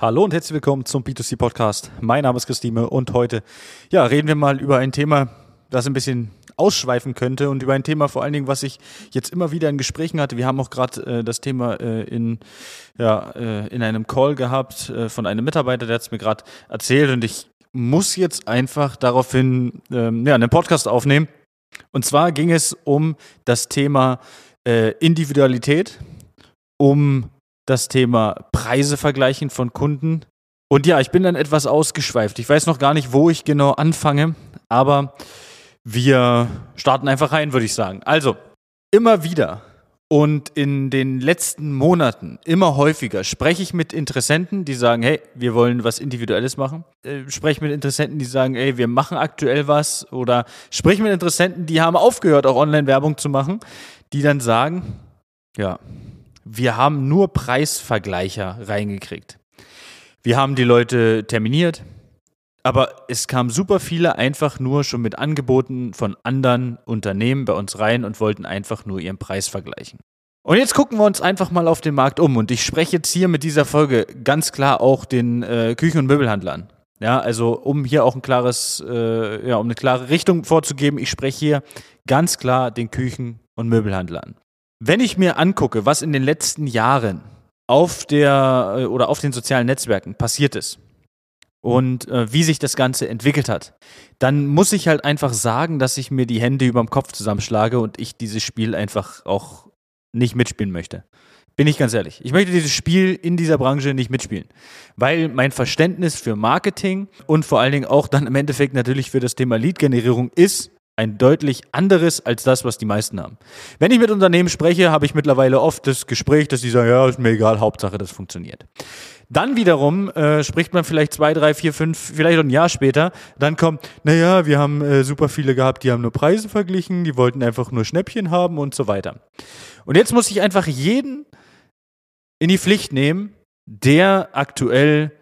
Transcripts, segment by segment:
Hallo und herzlich willkommen zum B2C Podcast. Mein Name ist Christine und heute ja, reden wir mal über ein Thema, das ein bisschen ausschweifen könnte und über ein Thema vor allen Dingen, was ich jetzt immer wieder in Gesprächen hatte. Wir haben auch gerade äh, das Thema äh, in, ja, äh, in einem Call gehabt äh, von einem Mitarbeiter, der hat es mir gerade erzählt und ich muss jetzt einfach daraufhin ähm, ja, einen Podcast aufnehmen. Und zwar ging es um das Thema äh, Individualität, um das Thema Preise vergleichen von Kunden. Und ja, ich bin dann etwas ausgeschweift. Ich weiß noch gar nicht, wo ich genau anfange, aber wir starten einfach rein, würde ich sagen. Also, immer wieder und in den letzten Monaten immer häufiger spreche ich mit Interessenten, die sagen, hey, wir wollen was Individuelles machen. Äh, spreche mit Interessenten, die sagen, hey, wir machen aktuell was. Oder spreche mit Interessenten, die haben aufgehört, auch Online-Werbung zu machen, die dann sagen, ja, wir haben nur Preisvergleicher reingekriegt. Wir haben die Leute terminiert, aber es kamen super viele einfach nur schon mit Angeboten von anderen Unternehmen bei uns rein und wollten einfach nur ihren Preis vergleichen. Und jetzt gucken wir uns einfach mal auf den Markt um. Und ich spreche jetzt hier mit dieser Folge ganz klar auch den äh, Küchen- und Möbelhandlern. Ja, also um hier auch ein klares, äh, ja, um eine klare Richtung vorzugeben, ich spreche hier ganz klar den Küchen- und Möbelhandlern. Wenn ich mir angucke, was in den letzten Jahren auf der äh, oder auf den sozialen Netzwerken passiert ist und äh, wie sich das Ganze entwickelt hat, dann muss ich halt einfach sagen, dass ich mir die Hände überm Kopf zusammenschlage und ich dieses Spiel einfach auch nicht mitspielen möchte. Bin ich ganz ehrlich. Ich möchte dieses Spiel in dieser Branche nicht mitspielen, weil mein Verständnis für Marketing und vor allen Dingen auch dann im Endeffekt natürlich für das Thema Lead-Generierung ist, ein deutlich anderes als das, was die meisten haben. Wenn ich mit Unternehmen spreche, habe ich mittlerweile oft das Gespräch, dass sie sagen, ja, ist mir egal, Hauptsache, das funktioniert. Dann wiederum äh, spricht man vielleicht zwei, drei, vier, fünf, vielleicht ein Jahr später, dann kommt, naja, wir haben äh, super viele gehabt, die haben nur Preise verglichen, die wollten einfach nur Schnäppchen haben und so weiter. Und jetzt muss ich einfach jeden in die Pflicht nehmen, der aktuell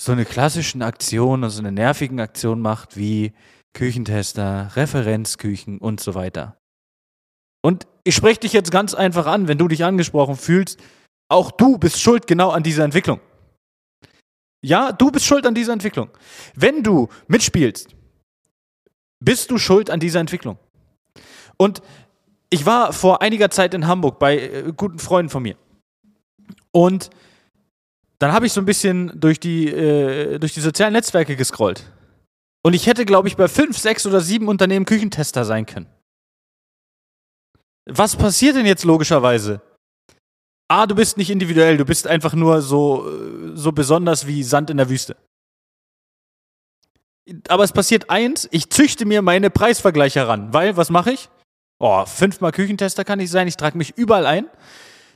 so eine klassischen Aktion, also eine nervigen Aktion macht, wie Küchentester, Referenzküchen und so weiter. Und ich spreche dich jetzt ganz einfach an, wenn du dich angesprochen fühlst, auch du bist schuld genau an dieser Entwicklung. Ja, du bist schuld an dieser Entwicklung. Wenn du mitspielst, bist du schuld an dieser Entwicklung. Und ich war vor einiger Zeit in Hamburg bei äh, guten Freunden von mir. Und dann habe ich so ein bisschen durch die, äh, durch die sozialen Netzwerke gescrollt. Und ich hätte, glaube ich, bei fünf, sechs oder sieben Unternehmen Küchentester sein können. Was passiert denn jetzt logischerweise? A, du bist nicht individuell, du bist einfach nur so, so besonders wie Sand in der Wüste. Aber es passiert eins, ich züchte mir meine Preisvergleiche ran, weil, was mache ich? Oh, fünfmal Küchentester kann ich sein, ich trage mich überall ein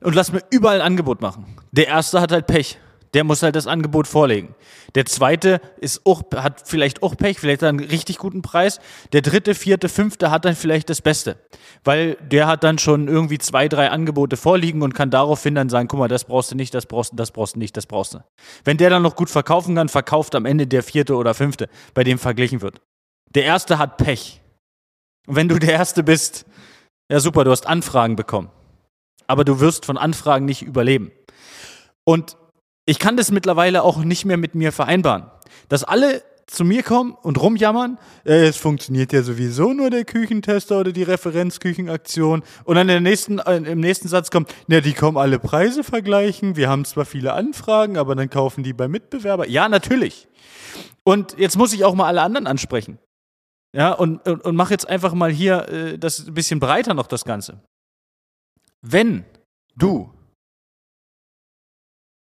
und lass mir überall ein Angebot machen. Der erste hat halt Pech der muss halt das Angebot vorlegen. Der zweite ist auch, hat vielleicht auch Pech, vielleicht einen richtig guten Preis. Der dritte, vierte, fünfte hat dann vielleicht das Beste. Weil der hat dann schon irgendwie zwei, drei Angebote vorliegen und kann daraufhin dann sagen, guck mal, das brauchst du nicht, das brauchst du, das brauchst du nicht, das brauchst du. Wenn der dann noch gut verkaufen kann, verkauft am Ende der vierte oder fünfte, bei dem verglichen wird. Der erste hat Pech. Und wenn du der Erste bist, ja super, du hast Anfragen bekommen. Aber du wirst von Anfragen nicht überleben. Und ich kann das mittlerweile auch nicht mehr mit mir vereinbaren. Dass alle zu mir kommen und rumjammern, äh, es funktioniert ja sowieso nur der Küchentester oder die Referenzküchenaktion. Und dann der nächsten, äh, im nächsten Satz kommt, na, die kommen alle Preise vergleichen, wir haben zwar viele Anfragen, aber dann kaufen die bei Mitbewerber. Ja, natürlich. Und jetzt muss ich auch mal alle anderen ansprechen. Ja, und, und, und mach jetzt einfach mal hier äh, das ein bisschen breiter noch das Ganze. Wenn du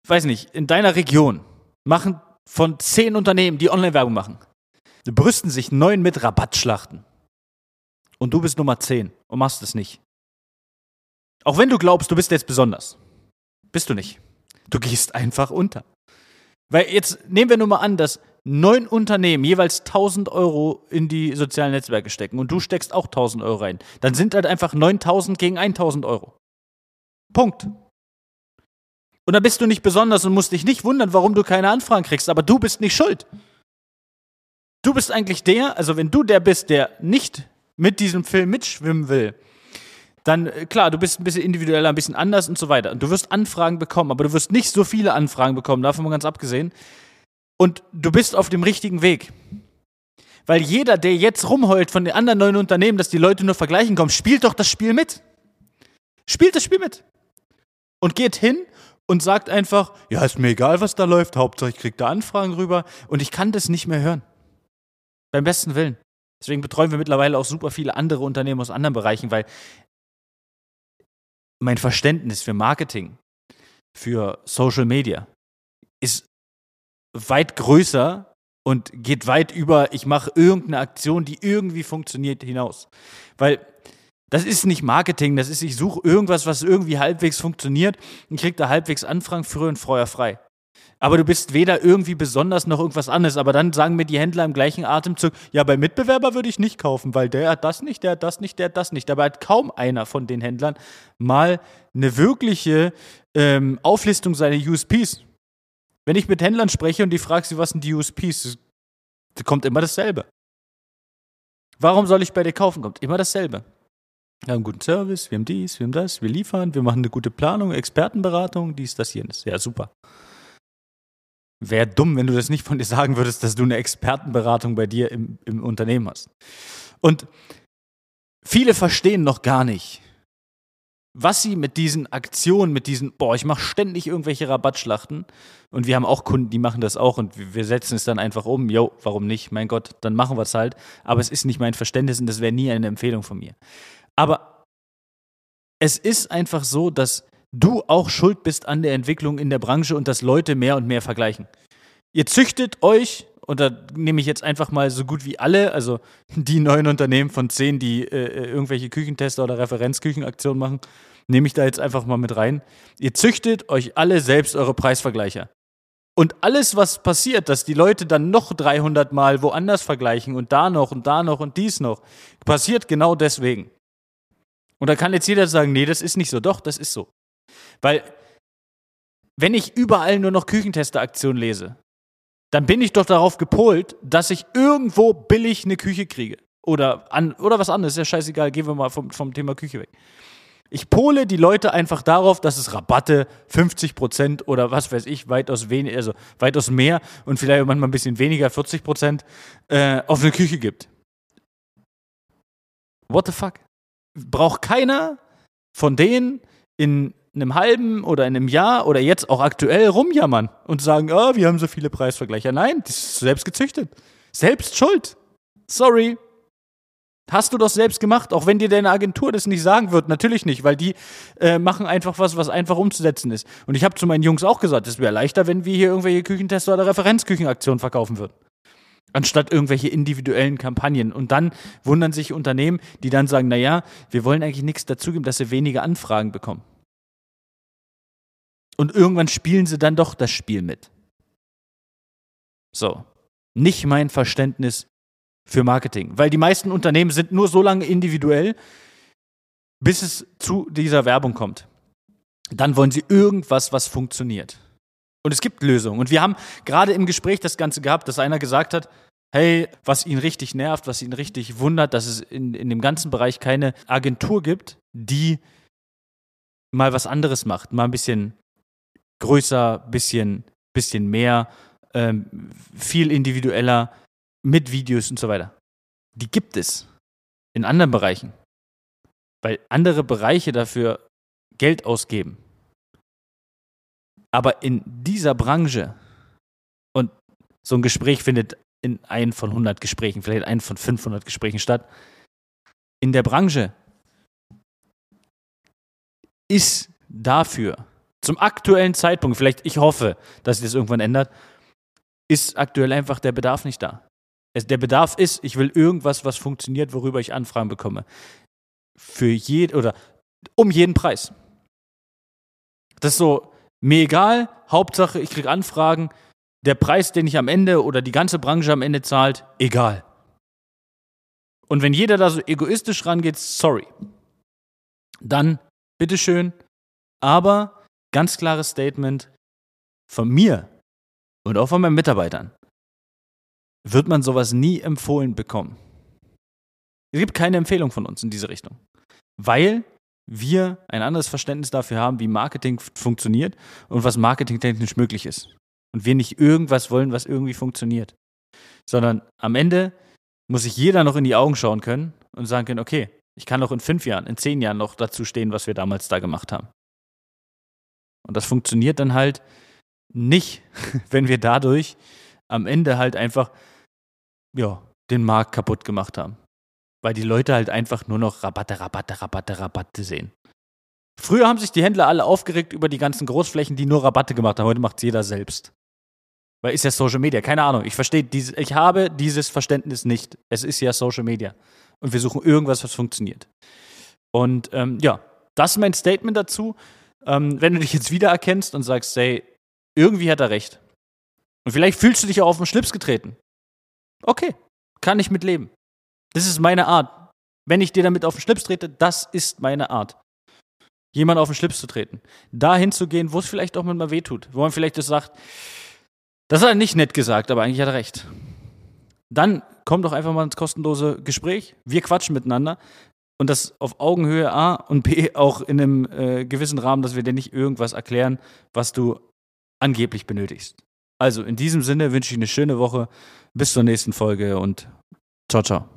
weiß nicht, in deiner Region machen von zehn Unternehmen, die Online-Werbung machen, brüsten sich neun mit Rabattschlachten. Und du bist Nummer zehn und machst es nicht. Auch wenn du glaubst, du bist jetzt besonders. Bist du nicht. Du gehst einfach unter. Weil jetzt nehmen wir nur mal an, dass neun Unternehmen jeweils 1000 Euro in die sozialen Netzwerke stecken und du steckst auch 1000 Euro rein. Dann sind halt einfach 9000 gegen 1000 Euro. Punkt. Und dann bist du nicht besonders und musst dich nicht wundern, warum du keine Anfragen kriegst, aber du bist nicht schuld. Du bist eigentlich der, also wenn du der bist, der nicht mit diesem Film mitschwimmen will, dann äh, klar, du bist ein bisschen individueller, ein bisschen anders und so weiter. Und du wirst Anfragen bekommen, aber du wirst nicht so viele Anfragen bekommen, davon mal ganz abgesehen. Und du bist auf dem richtigen Weg. Weil jeder, der jetzt rumheult von den anderen neuen Unternehmen, dass die Leute nur vergleichen kommen, spielt doch das Spiel mit. Spielt das Spiel mit. Und geht hin und sagt einfach, ja, ist mir egal, was da läuft, Hauptsache ich krieg da Anfragen rüber und ich kann das nicht mehr hören. Beim besten Willen. Deswegen betreuen wir mittlerweile auch super viele andere Unternehmen aus anderen Bereichen, weil mein Verständnis für Marketing, für Social Media ist weit größer und geht weit über, ich mache irgendeine Aktion, die irgendwie funktioniert, hinaus. Weil das ist nicht Marketing, das ist, ich suche irgendwas, was irgendwie halbwegs funktioniert und kriege da halbwegs Anfragen früher und vorher frei. Aber du bist weder irgendwie besonders noch irgendwas anderes. Aber dann sagen mir die Händler im gleichen Atemzug, ja, bei Mitbewerber würde ich nicht kaufen, weil der hat das nicht, der hat das nicht, der hat das nicht. Dabei hat kaum einer von den Händlern mal eine wirkliche ähm, Auflistung seiner USPs. Wenn ich mit Händlern spreche und die frage sie, was sind die USPs, kommt immer dasselbe. Warum soll ich bei dir kaufen? Kommt immer dasselbe. Wir haben guten Service, wir haben dies, wir haben das, wir liefern, wir machen eine gute Planung, Expertenberatung, dies, das, jenes. Ja, super. Wäre dumm, wenn du das nicht von dir sagen würdest, dass du eine Expertenberatung bei dir im, im Unternehmen hast. Und viele verstehen noch gar nicht, was sie mit diesen Aktionen, mit diesen, boah, ich mache ständig irgendwelche Rabattschlachten und wir haben auch Kunden, die machen das auch und wir setzen es dann einfach um, jo, warum nicht, mein Gott, dann machen wir es halt, aber es ist nicht mein Verständnis und das wäre nie eine Empfehlung von mir. Aber es ist einfach so, dass du auch schuld bist an der Entwicklung in der Branche und dass Leute mehr und mehr vergleichen. Ihr züchtet euch, und da nehme ich jetzt einfach mal so gut wie alle, also die neuen Unternehmen von zehn, die äh, äh, irgendwelche Küchentester oder Referenzküchenaktionen machen, nehme ich da jetzt einfach mal mit rein. Ihr züchtet euch alle selbst eure Preisvergleicher. Und alles, was passiert, dass die Leute dann noch 300 Mal woanders vergleichen und da noch und da noch und dies noch, passiert genau deswegen. Und da kann jetzt jeder sagen, nee, das ist nicht so. Doch, das ist so. Weil, wenn ich überall nur noch Küchentester-Aktionen lese, dann bin ich doch darauf gepolt, dass ich irgendwo billig eine Küche kriege. Oder, an, oder was anderes, ist ja scheißegal, gehen wir mal vom, vom Thema Küche weg. Ich pole die Leute einfach darauf, dass es Rabatte 50% oder was weiß ich, weitaus weniger, also weitaus mehr und vielleicht manchmal ein bisschen weniger, 40% äh, auf eine Küche gibt. What the fuck? Braucht keiner von denen in einem halben oder in einem Jahr oder jetzt auch aktuell rumjammern und sagen, oh, wir haben so viele Preisvergleiche. Nein, das ist selbst gezüchtet. Selbst schuld. Sorry. Hast du doch selbst gemacht, auch wenn dir deine Agentur das nicht sagen wird. Natürlich nicht, weil die äh, machen einfach was, was einfach umzusetzen ist. Und ich habe zu meinen Jungs auch gesagt, es wäre leichter, wenn wir hier irgendwelche Küchentester oder Referenzküchenaktionen verkaufen würden. Anstatt irgendwelche individuellen Kampagnen. Und dann wundern sich Unternehmen, die dann sagen, naja, wir wollen eigentlich nichts dazugeben, dass sie weniger Anfragen bekommen. Und irgendwann spielen sie dann doch das Spiel mit. So. Nicht mein Verständnis für Marketing. Weil die meisten Unternehmen sind nur so lange individuell, bis es zu dieser Werbung kommt. Dann wollen sie irgendwas, was funktioniert. Und es gibt Lösungen. Und wir haben gerade im Gespräch das Ganze gehabt, dass einer gesagt hat, hey, was ihn richtig nervt, was ihn richtig wundert, dass es in, in dem ganzen Bereich keine Agentur gibt, die mal was anderes macht, mal ein bisschen größer, bisschen, bisschen mehr, ähm, viel individueller, mit Videos und so weiter. Die gibt es in anderen Bereichen, weil andere Bereiche dafür Geld ausgeben. Aber in dieser Branche, und so ein Gespräch findet in einem von 100 Gesprächen, vielleicht ein von 500 Gesprächen statt, in der Branche ist dafür zum aktuellen Zeitpunkt, vielleicht ich hoffe, dass sich das irgendwann ändert, ist aktuell einfach der Bedarf nicht da. Der Bedarf ist, ich will irgendwas, was funktioniert, worüber ich Anfragen bekomme. Für jeden oder um jeden Preis. Das ist so, mir egal, Hauptsache, ich kriege Anfragen, der Preis, den ich am Ende oder die ganze Branche am Ende zahlt, egal. Und wenn jeder da so egoistisch rangeht, sorry. Dann bitteschön, aber Ganz klares Statement von mir und auch von meinen Mitarbeitern. Wird man sowas nie empfohlen bekommen. Es gibt keine Empfehlung von uns in diese Richtung. Weil wir ein anderes Verständnis dafür haben, wie Marketing funktioniert und was marketingtechnisch möglich ist. Und wir nicht irgendwas wollen, was irgendwie funktioniert. Sondern am Ende muss sich jeder noch in die Augen schauen können und sagen können, okay, ich kann doch in fünf Jahren, in zehn Jahren noch dazu stehen, was wir damals da gemacht haben. Und das funktioniert dann halt nicht, wenn wir dadurch am Ende halt einfach, ja, den Markt kaputt gemacht haben. Weil die Leute halt einfach nur noch Rabatte, Rabatte, Rabatte, Rabatte sehen. Früher haben sich die Händler alle aufgeregt über die ganzen Großflächen, die nur Rabatte gemacht haben. Heute macht es jeder selbst. Weil ist ja Social Media. Keine Ahnung. Ich verstehe ich habe dieses Verständnis nicht. Es ist ja Social Media. Und wir suchen irgendwas, was funktioniert. Und ähm, ja, das ist mein Statement dazu. Ähm, wenn du dich jetzt wiedererkennst und sagst, hey, irgendwie hat er recht. Und vielleicht fühlst du dich auch auf den Schlips getreten. Okay, kann ich mitleben. Das ist meine Art. Wenn ich dir damit auf den Schlips trete, das ist meine Art. Jemand auf den Schlips zu treten. Dahin zu gehen, wo es vielleicht auch mal wehtut. Wo man vielleicht das sagt, das hat er nicht nett gesagt, aber eigentlich hat er recht. Dann komm doch einfach mal ins kostenlose Gespräch. Wir quatschen miteinander. Und das auf Augenhöhe A und B auch in einem äh, gewissen Rahmen, dass wir dir nicht irgendwas erklären, was du angeblich benötigst. Also in diesem Sinne wünsche ich eine schöne Woche. Bis zur nächsten Folge und ciao, ciao.